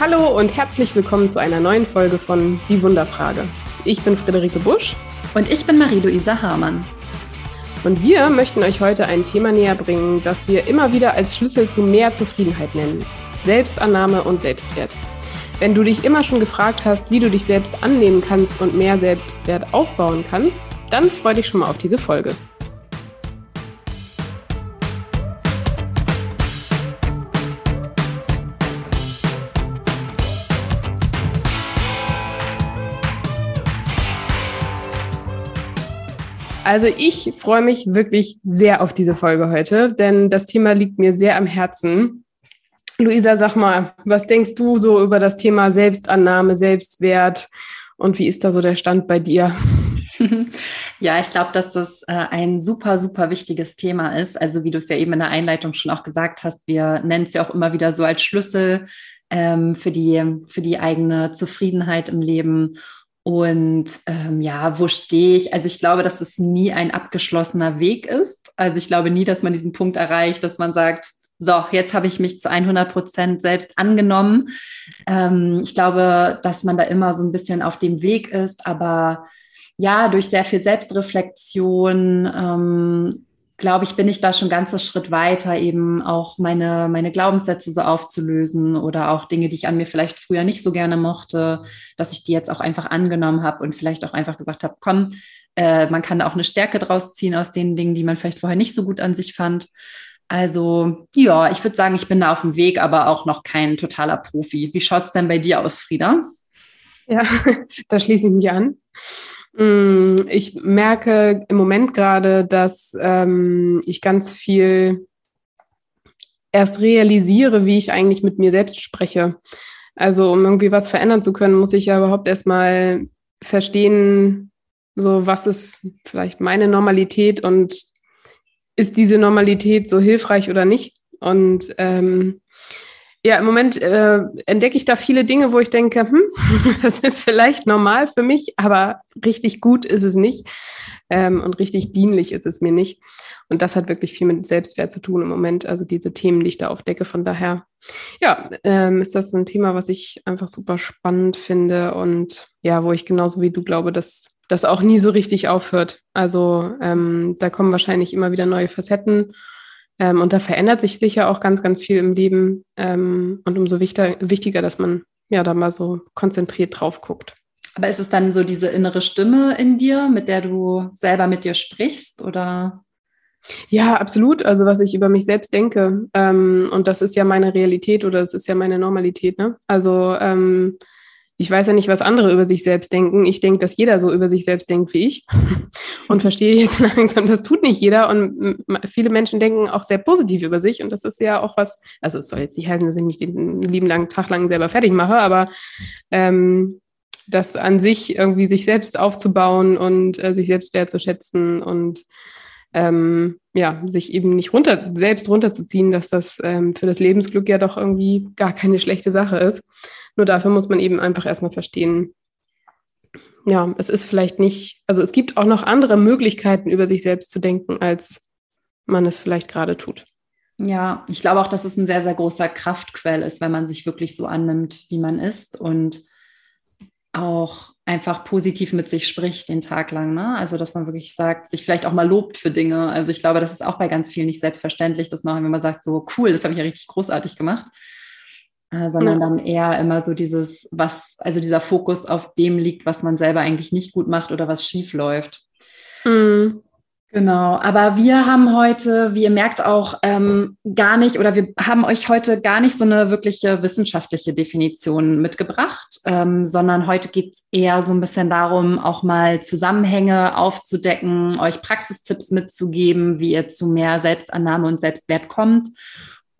Hallo und herzlich willkommen zu einer neuen Folge von Die Wunderfrage. Ich bin Friederike Busch. Und ich bin Marie-Louisa Hamann. Und wir möchten euch heute ein Thema näher bringen, das wir immer wieder als Schlüssel zu mehr Zufriedenheit nennen. Selbstannahme und Selbstwert. Wenn du dich immer schon gefragt hast, wie du dich selbst annehmen kannst und mehr Selbstwert aufbauen kannst, dann freu dich schon mal auf diese Folge. Also ich freue mich wirklich sehr auf diese Folge heute, denn das Thema liegt mir sehr am Herzen. Luisa, sag mal, was denkst du so über das Thema Selbstannahme, Selbstwert und wie ist da so der Stand bei dir? Ja, ich glaube, dass das äh, ein super, super wichtiges Thema ist. Also wie du es ja eben in der Einleitung schon auch gesagt hast, wir nennen es ja auch immer wieder so als Schlüssel ähm, für, die, für die eigene Zufriedenheit im Leben. Und ähm, ja, wo stehe ich? Also ich glaube, dass es nie ein abgeschlossener Weg ist. Also ich glaube nie, dass man diesen Punkt erreicht, dass man sagt, so, jetzt habe ich mich zu 100 Prozent selbst angenommen. Ähm, ich glaube, dass man da immer so ein bisschen auf dem Weg ist, aber ja, durch sehr viel Selbstreflexion ähm, glaube ich, bin ich da schon einen ganzen Schritt weiter, eben auch meine, meine Glaubenssätze so aufzulösen oder auch Dinge, die ich an mir vielleicht früher nicht so gerne mochte, dass ich die jetzt auch einfach angenommen habe und vielleicht auch einfach gesagt habe, komm, äh, man kann da auch eine Stärke draus ziehen aus den Dingen, die man vielleicht vorher nicht so gut an sich fand. Also ja, ich würde sagen, ich bin da auf dem Weg, aber auch noch kein totaler Profi. Wie schaut es denn bei dir aus, Frieda? Ja, da schließe ich mich an. Mm, ich merke im Moment gerade, dass ähm, ich ganz viel erst realisiere, wie ich eigentlich mit mir selbst spreche. Also um irgendwie was verändern zu können, muss ich ja überhaupt erstmal verstehen, so was ist vielleicht meine Normalität und ist diese Normalität so hilfreich oder nicht? Und ähm, ja, im Moment äh, entdecke ich da viele Dinge, wo ich denke, hm, das ist vielleicht normal für mich, aber richtig gut ist es nicht. Ähm, und richtig dienlich ist es mir nicht. Und das hat wirklich viel mit Selbstwert zu tun im Moment. Also diese Themen, die ich da aufdecke. Von daher, ja, ähm, ist das ein Thema, was ich einfach super spannend finde und ja, wo ich genauso wie du glaube, dass das auch nie so richtig aufhört. Also ähm, da kommen wahrscheinlich immer wieder neue Facetten ähm, und da verändert sich sicher auch ganz, ganz viel im Leben. Ähm, und umso wichtiger, wichtiger, dass man ja da mal so konzentriert drauf guckt. Aber ist es dann so diese innere Stimme in dir, mit der du selber mit dir sprichst oder? Ja, absolut. Also was ich über mich selbst denke. Ähm, und das ist ja meine Realität oder das ist ja meine Normalität. Ne? Also ähm, ich weiß ja nicht, was andere über sich selbst denken. Ich denke, dass jeder so über sich selbst denkt wie ich und verstehe jetzt langsam, das tut nicht jeder. Und viele Menschen denken auch sehr positiv über sich. Und das ist ja auch was, also es soll jetzt nicht heißen, dass ich mich den lieben langen Tag lang selber fertig mache, aber ähm, das an sich irgendwie sich selbst aufzubauen und äh, sich selbst wertzuschätzen und ähm, ja, sich eben nicht runter, selbst runterzuziehen, dass das ähm, für das Lebensglück ja doch irgendwie gar keine schlechte Sache ist. Nur dafür muss man eben einfach erstmal verstehen, ja, es ist vielleicht nicht, also es gibt auch noch andere Möglichkeiten, über sich selbst zu denken, als man es vielleicht gerade tut. Ja, ich glaube auch, dass es ein sehr, sehr großer Kraftquell ist, wenn man sich wirklich so annimmt, wie man ist und auch einfach positiv mit sich spricht den Tag lang. Ne? Also, dass man wirklich sagt, sich vielleicht auch mal lobt für Dinge. Also, ich glaube, das ist auch bei ganz vielen nicht selbstverständlich, das machen, wenn man sagt, so cool, das habe ich ja richtig großartig gemacht sondern ja. dann eher immer so dieses, was, also dieser Fokus auf dem liegt, was man selber eigentlich nicht gut macht oder was schief läuft. Mhm. Genau, aber wir haben heute, wie ihr merkt, auch ähm, gar nicht oder wir haben euch heute gar nicht so eine wirkliche wissenschaftliche Definition mitgebracht, ähm, sondern heute geht es eher so ein bisschen darum, auch mal Zusammenhänge aufzudecken, euch Praxistipps mitzugeben, wie ihr zu mehr Selbstannahme und Selbstwert kommt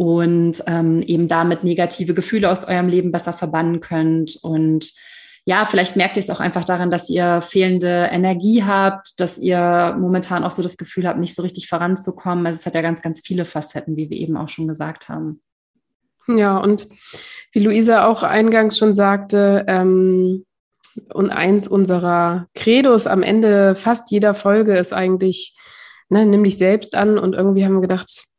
und ähm, eben damit negative Gefühle aus eurem Leben besser verbannen könnt. Und ja, vielleicht merkt ihr es auch einfach daran, dass ihr fehlende Energie habt, dass ihr momentan auch so das Gefühl habt, nicht so richtig voranzukommen. Also es hat ja ganz, ganz viele Facetten, wie wir eben auch schon gesagt haben. Ja, und wie Luisa auch eingangs schon sagte, ähm, und eins unserer Credos am Ende fast jeder Folge ist eigentlich, ne, nimm dich selbst an. Und irgendwie haben wir gedacht,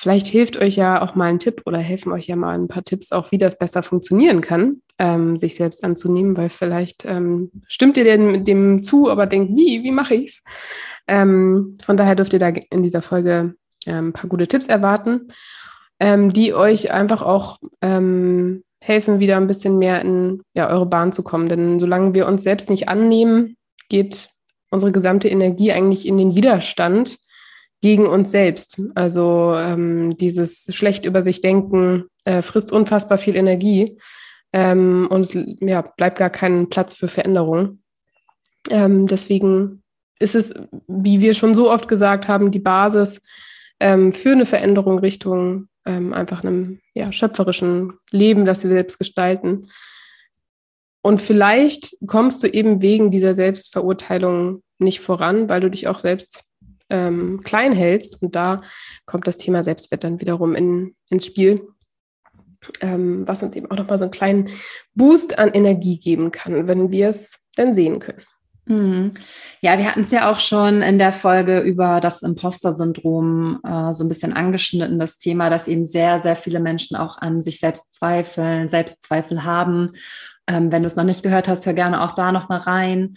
vielleicht hilft euch ja auch mal ein Tipp oder helfen euch ja mal ein paar Tipps auch, wie das besser funktionieren kann, ähm, sich selbst anzunehmen, weil vielleicht ähm, stimmt ihr dem, dem zu, aber denkt, wie, wie mache ich's? Ähm, von daher dürft ihr da in dieser Folge ähm, ein paar gute Tipps erwarten, ähm, die euch einfach auch ähm, helfen, wieder ein bisschen mehr in ja, eure Bahn zu kommen. Denn solange wir uns selbst nicht annehmen, geht unsere gesamte Energie eigentlich in den Widerstand gegen uns selbst. Also ähm, dieses schlecht über sich denken äh, frisst unfassbar viel Energie ähm, und es ja, bleibt gar kein Platz für Veränderung. Ähm, deswegen ist es, wie wir schon so oft gesagt haben, die Basis ähm, für eine Veränderung Richtung ähm, einfach einem ja, schöpferischen Leben, das wir selbst gestalten. Und vielleicht kommst du eben wegen dieser Selbstverurteilung nicht voran, weil du dich auch selbst ähm, klein hältst. Und da kommt das Thema Selbstwert dann wiederum in, ins Spiel, ähm, was uns eben auch nochmal so einen kleinen Boost an Energie geben kann, wenn wir es dann sehen können. Mhm. Ja, wir hatten es ja auch schon in der Folge über das Imposter-Syndrom äh, so ein bisschen angeschnitten, das Thema, dass eben sehr, sehr viele Menschen auch an sich selbst zweifeln, Selbstzweifel haben. Ähm, wenn du es noch nicht gehört hast, hör gerne auch da nochmal rein.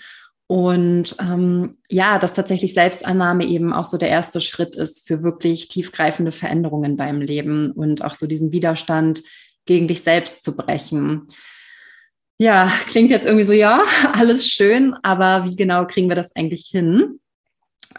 Und ähm, ja, dass tatsächlich Selbstannahme eben auch so der erste Schritt ist für wirklich tiefgreifende Veränderungen in deinem Leben und auch so diesen Widerstand gegen dich selbst zu brechen. Ja, klingt jetzt irgendwie so, ja, alles schön, aber wie genau kriegen wir das eigentlich hin?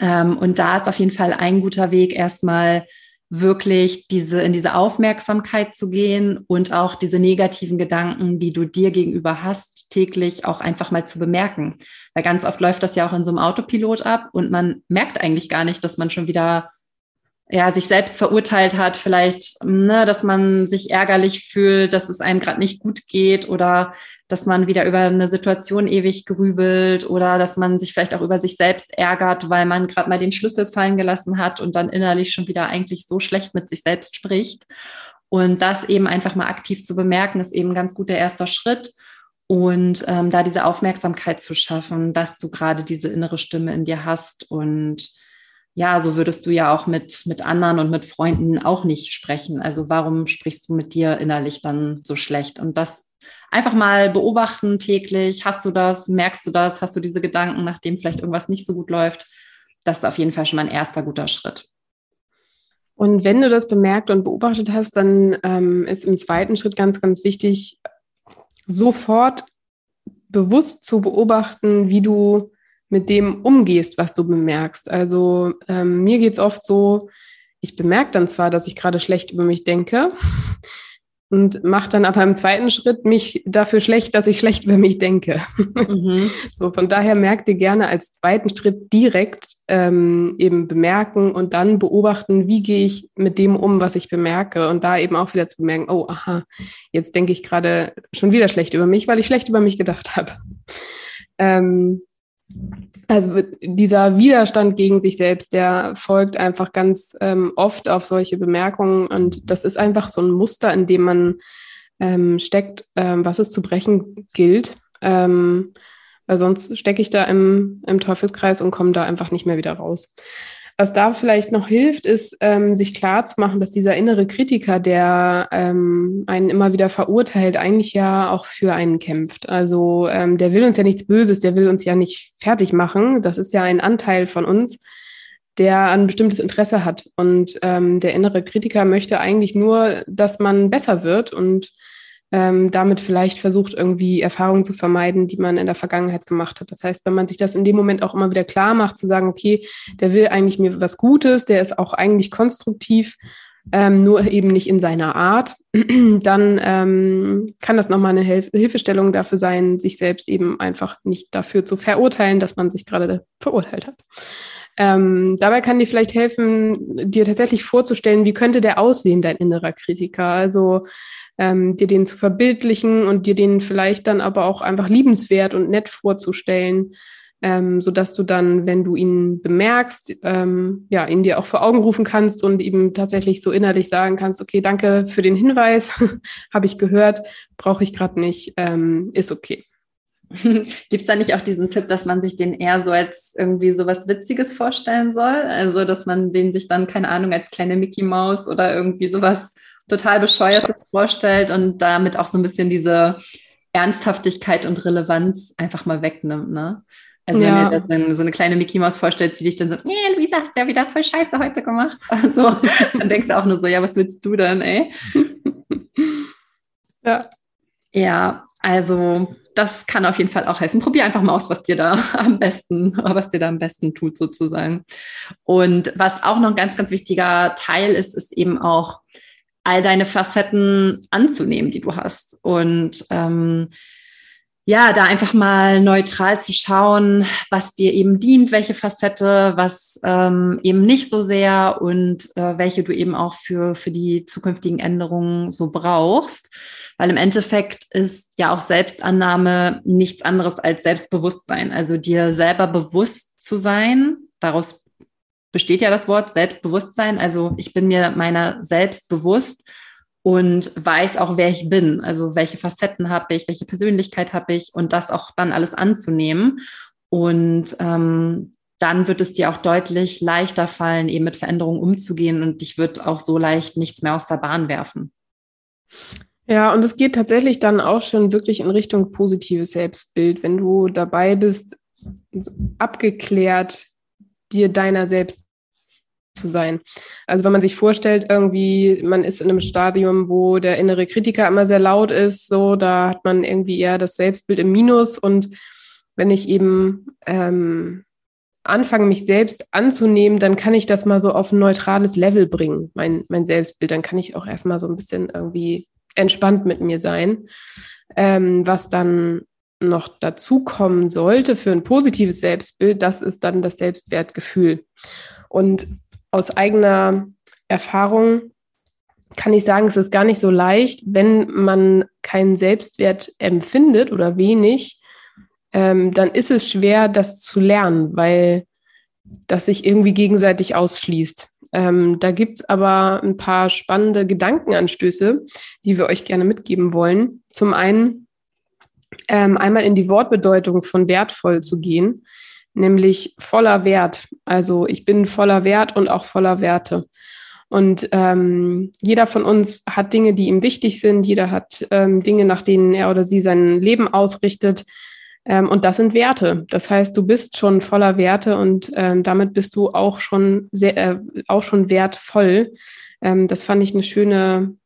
Ähm, und da ist auf jeden Fall ein guter Weg, erstmal wirklich diese, in diese Aufmerksamkeit zu gehen und auch diese negativen Gedanken, die du dir gegenüber hast, täglich auch einfach mal zu bemerken. Weil ganz oft läuft das ja auch in so einem Autopilot ab und man merkt eigentlich gar nicht, dass man schon wieder ja, sich selbst verurteilt hat, vielleicht, ne, dass man sich ärgerlich fühlt, dass es einem gerade nicht gut geht oder dass man wieder über eine Situation ewig grübelt oder dass man sich vielleicht auch über sich selbst ärgert, weil man gerade mal den Schlüssel fallen gelassen hat und dann innerlich schon wieder eigentlich so schlecht mit sich selbst spricht. Und das eben einfach mal aktiv zu bemerken, ist eben ganz gut der erste Schritt. Und ähm, da diese Aufmerksamkeit zu schaffen, dass du gerade diese innere Stimme in dir hast und ja, so würdest du ja auch mit, mit anderen und mit Freunden auch nicht sprechen. Also warum sprichst du mit dir innerlich dann so schlecht? Und das einfach mal beobachten täglich. Hast du das? Merkst du das? Hast du diese Gedanken, nachdem vielleicht irgendwas nicht so gut läuft? Das ist auf jeden Fall schon mal ein erster guter Schritt. Und wenn du das bemerkt und beobachtet hast, dann ähm, ist im zweiten Schritt ganz, ganz wichtig, sofort bewusst zu beobachten, wie du mit dem umgehst, was du bemerkst. Also ähm, mir geht es oft so, ich bemerke dann zwar, dass ich gerade schlecht über mich denke und mache dann aber im zweiten Schritt mich dafür schlecht, dass ich schlecht über mich denke. Mhm. So, von daher merkt ihr gerne als zweiten Schritt direkt ähm, eben bemerken und dann beobachten, wie gehe ich mit dem um, was ich bemerke und da eben auch wieder zu bemerken, oh, aha, jetzt denke ich gerade schon wieder schlecht über mich, weil ich schlecht über mich gedacht habe. Ähm, also dieser Widerstand gegen sich selbst, der folgt einfach ganz ähm, oft auf solche Bemerkungen und das ist einfach so ein Muster, in dem man ähm, steckt, ähm, was es zu brechen gilt. Ähm, weil sonst stecke ich da im, im Teufelskreis und komme da einfach nicht mehr wieder raus. Was da vielleicht noch hilft, ist, ähm, sich klar zu machen, dass dieser innere Kritiker, der ähm, einen immer wieder verurteilt, eigentlich ja auch für einen kämpft. Also ähm, der will uns ja nichts Böses, der will uns ja nicht fertig machen. Das ist ja ein Anteil von uns, der ein bestimmtes Interesse hat. Und ähm, der innere Kritiker möchte eigentlich nur, dass man besser wird und ähm, damit vielleicht versucht, irgendwie Erfahrungen zu vermeiden, die man in der Vergangenheit gemacht hat. Das heißt, wenn man sich das in dem Moment auch immer wieder klar macht, zu sagen, okay, der will eigentlich mir was Gutes, der ist auch eigentlich konstruktiv, ähm, nur eben nicht in seiner Art, dann ähm, kann das nochmal eine Hilf Hilfestellung dafür sein, sich selbst eben einfach nicht dafür zu verurteilen, dass man sich gerade verurteilt hat. Ähm, dabei kann dir vielleicht helfen, dir tatsächlich vorzustellen, wie könnte der aussehen, dein innerer Kritiker. Also ähm, dir den zu verbildlichen und dir den vielleicht dann aber auch einfach liebenswert und nett vorzustellen, ähm, so dass du dann, wenn du ihn bemerkst, ähm, ja, ihn dir auch vor Augen rufen kannst und ihm tatsächlich so innerlich sagen kannst, okay, danke für den Hinweis, habe ich gehört, brauche ich gerade nicht, ähm, ist okay. Gibt es da nicht auch diesen Tipp, dass man sich den eher so als irgendwie so was Witziges vorstellen soll? Also, dass man den sich dann, keine Ahnung, als kleine Mickey Maus oder irgendwie sowas total Bescheuertes vorstellt und damit auch so ein bisschen diese Ernsthaftigkeit und Relevanz einfach mal wegnimmt, ne? Also ja. wenn ihr das so eine kleine Mickey Maus vorstellt, die dich dann so, nee, Luisa, hast ja wieder voll Scheiße heute gemacht. Also dann denkst du auch nur so, ja, was willst du denn, ey? Ja. Ja, also das kann auf jeden Fall auch helfen. Probier einfach mal aus, was dir da am besten, was dir da am besten tut, sozusagen. Und was auch noch ein ganz, ganz wichtiger Teil ist, ist eben auch all deine Facetten anzunehmen, die du hast. Und ähm, ja, da einfach mal neutral zu schauen, was dir eben dient, welche Facette, was ähm, eben nicht so sehr und äh, welche du eben auch für, für die zukünftigen Änderungen so brauchst. Weil im Endeffekt ist ja auch Selbstannahme nichts anderes als Selbstbewusstsein. Also dir selber bewusst zu sein, daraus besteht ja das Wort Selbstbewusstsein. Also ich bin mir meiner selbst bewusst und weiß auch, wer ich bin. Also welche Facetten habe ich, welche Persönlichkeit habe ich und das auch dann alles anzunehmen. Und ähm, dann wird es dir auch deutlich leichter fallen, eben mit Veränderungen umzugehen und dich wird auch so leicht nichts mehr aus der Bahn werfen. Ja, und es geht tatsächlich dann auch schon wirklich in Richtung positives Selbstbild, wenn du dabei bist, abgeklärt dir deiner selbst zu sein. Also wenn man sich vorstellt, irgendwie, man ist in einem Stadium, wo der innere Kritiker immer sehr laut ist, so, da hat man irgendwie eher das Selbstbild im Minus und wenn ich eben ähm, anfange, mich selbst anzunehmen, dann kann ich das mal so auf ein neutrales Level bringen, mein, mein Selbstbild. Dann kann ich auch erstmal so ein bisschen irgendwie entspannt mit mir sein. Ähm, was dann noch dazukommen sollte für ein positives Selbstbild, das ist dann das Selbstwertgefühl. Und aus eigener Erfahrung kann ich sagen, es ist gar nicht so leicht, wenn man keinen Selbstwert empfindet oder wenig, ähm, dann ist es schwer, das zu lernen, weil das sich irgendwie gegenseitig ausschließt. Ähm, da gibt es aber ein paar spannende Gedankenanstöße, die wir euch gerne mitgeben wollen. Zum einen ähm, einmal in die Wortbedeutung von wertvoll zu gehen nämlich voller Wert. Also ich bin voller Wert und auch voller Werte. Und ähm, jeder von uns hat Dinge, die ihm wichtig sind. Jeder hat ähm, Dinge, nach denen er oder sie sein Leben ausrichtet. Ähm, und das sind Werte. Das heißt, du bist schon voller Werte und ähm, damit bist du auch schon sehr, äh, auch schon wertvoll. Ähm, das fand ich eine schöne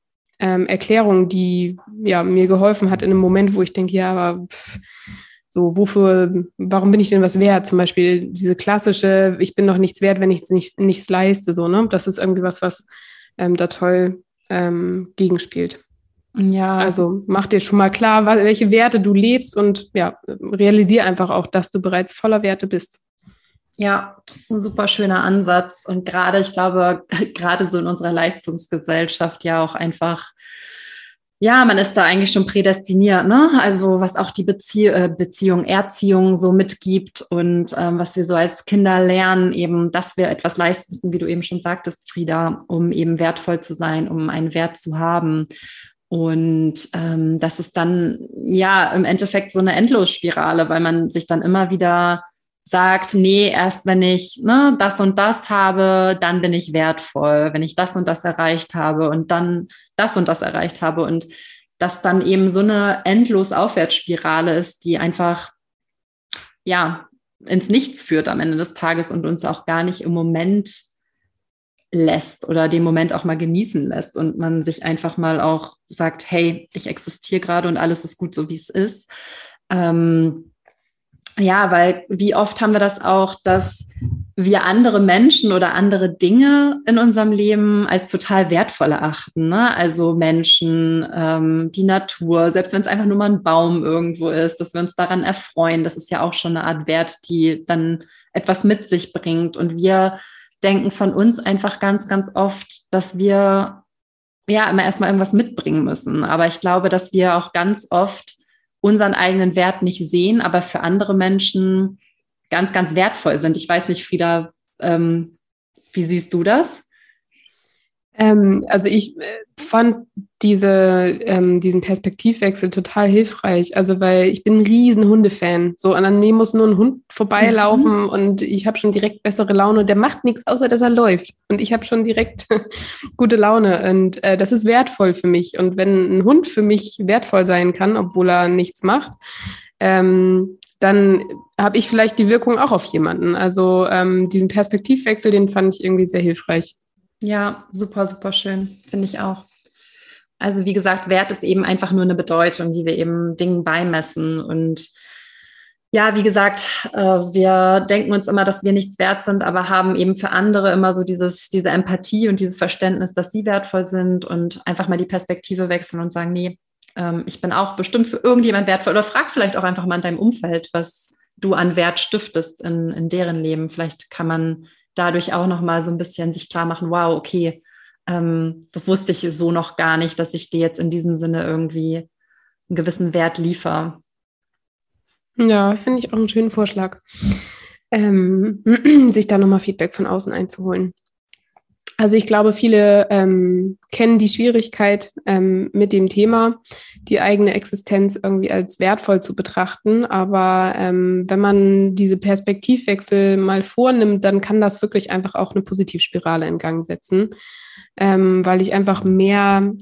ähm, Erklärung, die ja mir geholfen hat in einem Moment, wo ich denke, ja, aber pff, so, wofür, warum bin ich denn was wert? Zum Beispiel diese klassische, ich bin noch nichts wert, wenn ich nicht, nichts leiste, so, ne? Das ist irgendwie was, was ähm, da toll ähm, gegenspielt. Ja. Also mach dir schon mal klar, welche Werte du lebst und ja, realisier einfach auch, dass du bereits voller Werte bist. Ja, das ist ein super schöner Ansatz. Und gerade, ich glaube, gerade so in unserer Leistungsgesellschaft ja auch einfach ja, man ist da eigentlich schon prädestiniert, ne? Also was auch die Bezie äh, Beziehung, Erziehung so mitgibt und ähm, was wir so als Kinder lernen, eben, dass wir etwas leisten müssen, wie du eben schon sagtest, Frieda, um eben wertvoll zu sein, um einen Wert zu haben. Und ähm, das ist dann ja im Endeffekt so eine Endlosspirale, weil man sich dann immer wieder sagt, nee, erst wenn ich ne, das und das habe, dann bin ich wertvoll, wenn ich das und das erreicht habe und dann das und das erreicht habe und dass dann eben so eine endlos Aufwärtsspirale ist, die einfach ja ins Nichts führt am Ende des Tages und uns auch gar nicht im Moment lässt oder den Moment auch mal genießen lässt und man sich einfach mal auch sagt, hey, ich existiere gerade und alles ist gut so, wie es ist. Ähm, ja, weil wie oft haben wir das auch, dass wir andere Menschen oder andere Dinge in unserem Leben als total wertvoll erachten. Ne? Also Menschen, ähm, die Natur, selbst wenn es einfach nur mal ein Baum irgendwo ist, dass wir uns daran erfreuen, das ist ja auch schon eine Art Wert, die dann etwas mit sich bringt. Und wir denken von uns einfach ganz, ganz oft, dass wir ja immer erstmal irgendwas mitbringen müssen. Aber ich glaube, dass wir auch ganz oft unseren eigenen Wert nicht sehen, aber für andere Menschen ganz, ganz wertvoll sind. Ich weiß nicht, Frieda, ähm, wie siehst du das? Ähm, also ich äh, fand diese, ähm, diesen Perspektivwechsel total hilfreich. Also weil ich bin ein riesen Hundefan. So an einem muss nur ein Hund vorbeilaufen mhm. und ich habe schon direkt bessere Laune. Der macht nichts, außer dass er läuft. Und ich habe schon direkt gute Laune. Und äh, das ist wertvoll für mich. Und wenn ein Hund für mich wertvoll sein kann, obwohl er nichts macht, ähm, dann habe ich vielleicht die Wirkung auch auf jemanden. Also ähm, diesen Perspektivwechsel, den fand ich irgendwie sehr hilfreich. Ja, super, super schön, finde ich auch. Also wie gesagt, Wert ist eben einfach nur eine Bedeutung, die wir eben Dingen beimessen. Und ja, wie gesagt, äh, wir denken uns immer, dass wir nichts wert sind, aber haben eben für andere immer so dieses, diese Empathie und dieses Verständnis, dass sie wertvoll sind und einfach mal die Perspektive wechseln und sagen, nee, ähm, ich bin auch bestimmt für irgendjemand wertvoll. Oder frag vielleicht auch einfach mal in deinem Umfeld, was du an Wert stiftest in, in deren Leben. Vielleicht kann man dadurch auch noch mal so ein bisschen sich klar machen, wow, okay, ähm, das wusste ich so noch gar nicht, dass ich dir jetzt in diesem Sinne irgendwie einen gewissen Wert liefere. Ja, finde ich auch einen schönen Vorschlag, ähm, sich da nochmal Feedback von außen einzuholen. Also ich glaube, viele ähm, kennen die Schwierigkeit ähm, mit dem Thema, die eigene Existenz irgendwie als wertvoll zu betrachten. Aber ähm, wenn man diese Perspektivwechsel mal vornimmt, dann kann das wirklich einfach auch eine Positivspirale in Gang setzen, ähm, weil ich einfach mehr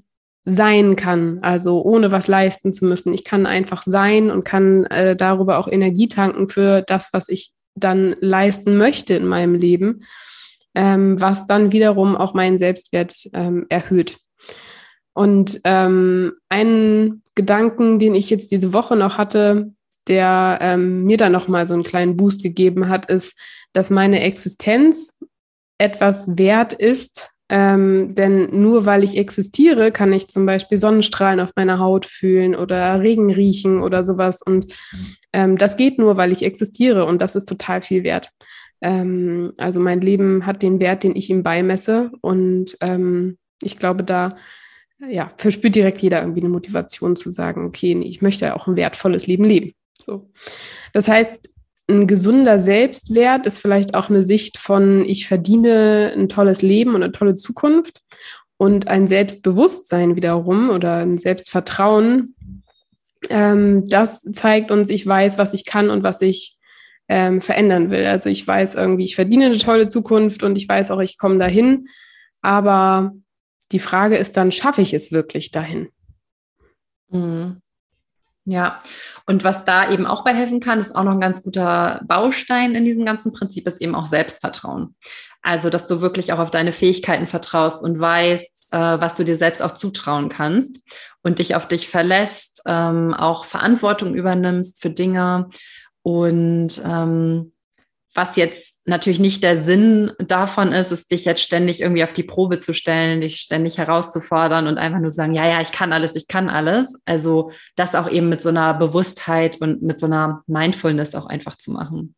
sein kann, also ohne was leisten zu müssen. Ich kann einfach sein und kann äh, darüber auch Energie tanken für das, was ich dann leisten möchte in meinem Leben ähm, was dann wiederum auch meinen Selbstwert ähm, erhöht. Und ähm, einen Gedanken, den ich jetzt diese Woche noch hatte, der ähm, mir dann noch mal so einen kleinen Boost gegeben hat, ist, dass meine Existenz etwas wert ist, ähm, denn nur weil ich existiere, kann ich zum Beispiel Sonnenstrahlen auf meiner Haut fühlen oder Regen riechen oder sowas. Und ähm, das geht nur, weil ich existiere und das ist total viel wert. Ähm, also mein Leben hat den Wert, den ich ihm beimesse. Und ähm, ich glaube, da ja, verspürt direkt jeder irgendwie eine Motivation zu sagen, okay, nee, ich möchte auch ein wertvolles Leben leben. So. Das heißt, ein gesunder Selbstwert ist vielleicht auch eine Sicht von, ich verdiene ein tolles Leben und eine tolle Zukunft. Und ein Selbstbewusstsein wiederum oder ein Selbstvertrauen, ähm, das zeigt uns, ich weiß, was ich kann und was ich ähm, verändern will. Also ich weiß irgendwie, ich verdiene eine tolle Zukunft und ich weiß auch, ich komme dahin. Aber die Frage ist dann, schaffe ich es wirklich dahin? Mhm. Ja, und was da eben auch bei helfen kann, ist auch noch ein ganz guter Baustein in diesem ganzen Prinzip, ist eben auch Selbstvertrauen. Also, dass du wirklich auch auf deine Fähigkeiten vertraust und weißt, äh, was du dir selbst auch zutrauen kannst und dich auf dich verlässt, ähm, auch Verantwortung übernimmst für Dinge und ähm, was jetzt natürlich nicht der Sinn davon ist, ist dich jetzt ständig irgendwie auf die Probe zu stellen, dich ständig herauszufordern und einfach nur sagen, ja, ja, ich kann alles, ich kann alles. Also das auch eben mit so einer Bewusstheit und mit so einer Mindfulness auch einfach zu machen.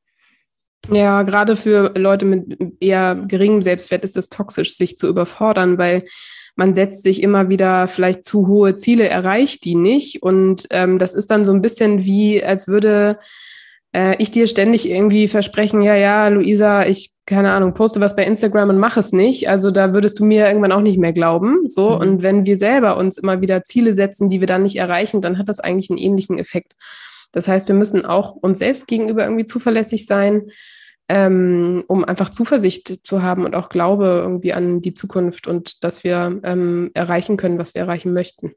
Ja, gerade für Leute mit eher geringem Selbstwert ist es toxisch, sich zu überfordern, weil man setzt sich immer wieder vielleicht zu hohe Ziele, erreicht die nicht. Und ähm, das ist dann so ein bisschen wie, als würde äh, ich dir ständig irgendwie versprechen, ja, ja, Luisa, ich, keine Ahnung, poste was bei Instagram und mache es nicht. Also da würdest du mir irgendwann auch nicht mehr glauben. So. Mhm. Und wenn wir selber uns immer wieder Ziele setzen, die wir dann nicht erreichen, dann hat das eigentlich einen ähnlichen Effekt. Das heißt, wir müssen auch uns selbst gegenüber irgendwie zuverlässig sein, ähm, um einfach Zuversicht zu haben und auch Glaube irgendwie an die Zukunft und dass wir ähm, erreichen können, was wir erreichen möchten.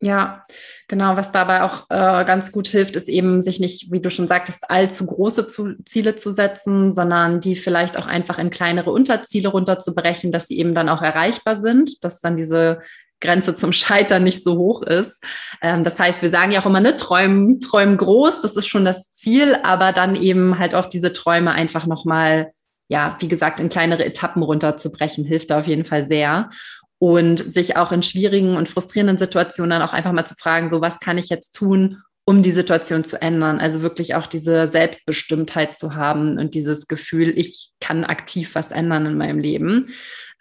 Ja, genau. Was dabei auch äh, ganz gut hilft, ist eben, sich nicht, wie du schon sagtest, allzu große zu Ziele zu setzen, sondern die vielleicht auch einfach in kleinere Unterziele runterzubrechen, dass sie eben dann auch erreichbar sind, dass dann diese Grenze zum Scheitern nicht so hoch ist. Ähm, das heißt, wir sagen ja auch immer, ne, träumen, träumen groß, das ist schon das Ziel, aber dann eben halt auch diese Träume einfach nochmal, ja, wie gesagt, in kleinere Etappen runterzubrechen, hilft da auf jeden Fall sehr und sich auch in schwierigen und frustrierenden Situationen dann auch einfach mal zu fragen, so was kann ich jetzt tun, um die Situation zu ändern. Also wirklich auch diese Selbstbestimmtheit zu haben und dieses Gefühl, ich kann aktiv was ändern in meinem Leben.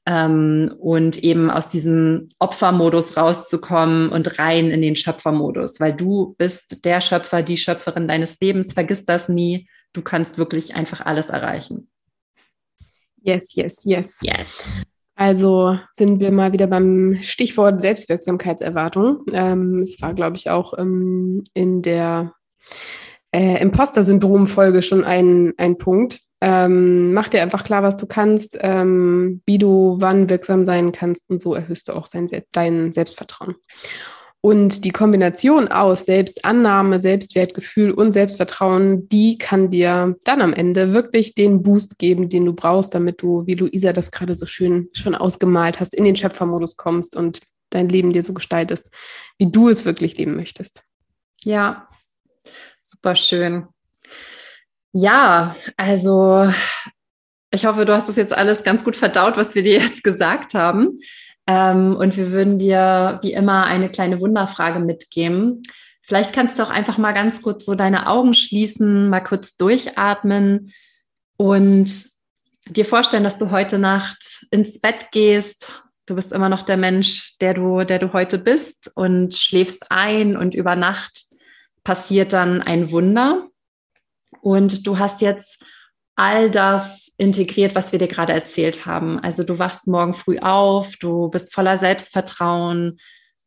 Ähm, und eben aus diesem Opfermodus rauszukommen und rein in den Schöpfermodus, weil du bist der Schöpfer, die Schöpferin deines Lebens, vergiss das nie. Du kannst wirklich einfach alles erreichen. Yes, yes, yes. Yes. Also sind wir mal wieder beim Stichwort Selbstwirksamkeitserwartung. Ähm, es war, glaube ich, auch ähm, in der äh, Imposter-Syndrom-Folge schon ein, ein Punkt. Ähm, mach dir einfach klar, was du kannst, ähm, wie du wann wirksam sein kannst und so erhöhst du auch sein, dein Selbstvertrauen. Und die Kombination aus Selbstannahme, Selbstwertgefühl und Selbstvertrauen, die kann dir dann am Ende wirklich den Boost geben, den du brauchst, damit du, wie Luisa das gerade so schön schon ausgemalt hast, in den Schöpfermodus kommst und dein Leben dir so gestaltest, wie du es wirklich leben möchtest. Ja, super schön. Ja, also ich hoffe, du hast das jetzt alles ganz gut verdaut, was wir dir jetzt gesagt haben. Ähm, und wir würden dir wie immer eine kleine Wunderfrage mitgeben. Vielleicht kannst du auch einfach mal ganz kurz so deine Augen schließen, mal kurz durchatmen und dir vorstellen, dass du heute Nacht ins Bett gehst. Du bist immer noch der Mensch, der du, der du heute bist und schläfst ein und über Nacht passiert dann ein Wunder. Und du hast jetzt all das integriert, was wir dir gerade erzählt haben. Also du wachst morgen früh auf, du bist voller Selbstvertrauen,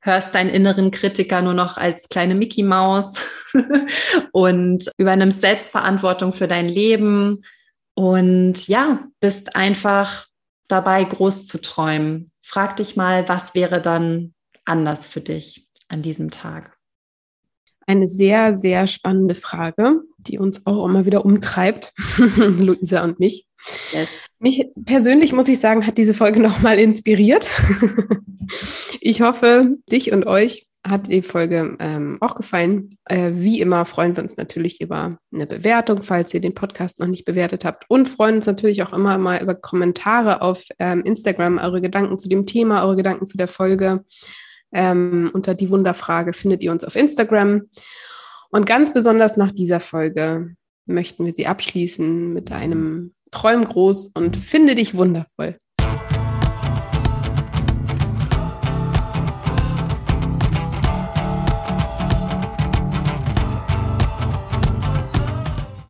hörst deinen inneren Kritiker nur noch als kleine Mickey Maus und übernimmst Selbstverantwortung für dein Leben und ja, bist einfach dabei, groß zu träumen. Frag dich mal, was wäre dann anders für dich an diesem Tag? Eine sehr, sehr spannende Frage, die uns auch immer wieder umtreibt, Luisa und mich. Yes. Mich persönlich, muss ich sagen, hat diese Folge nochmal inspiriert. ich hoffe, dich und euch hat die Folge ähm, auch gefallen. Äh, wie immer freuen wir uns natürlich über eine Bewertung, falls ihr den Podcast noch nicht bewertet habt. Und freuen uns natürlich auch immer mal über Kommentare auf ähm, Instagram, eure Gedanken zu dem Thema, eure Gedanken zu der Folge. Ähm, unter die Wunderfrage findet ihr uns auf Instagram. Und ganz besonders nach dieser Folge möchten wir sie abschließen mit einem Träum groß und finde dich wundervoll.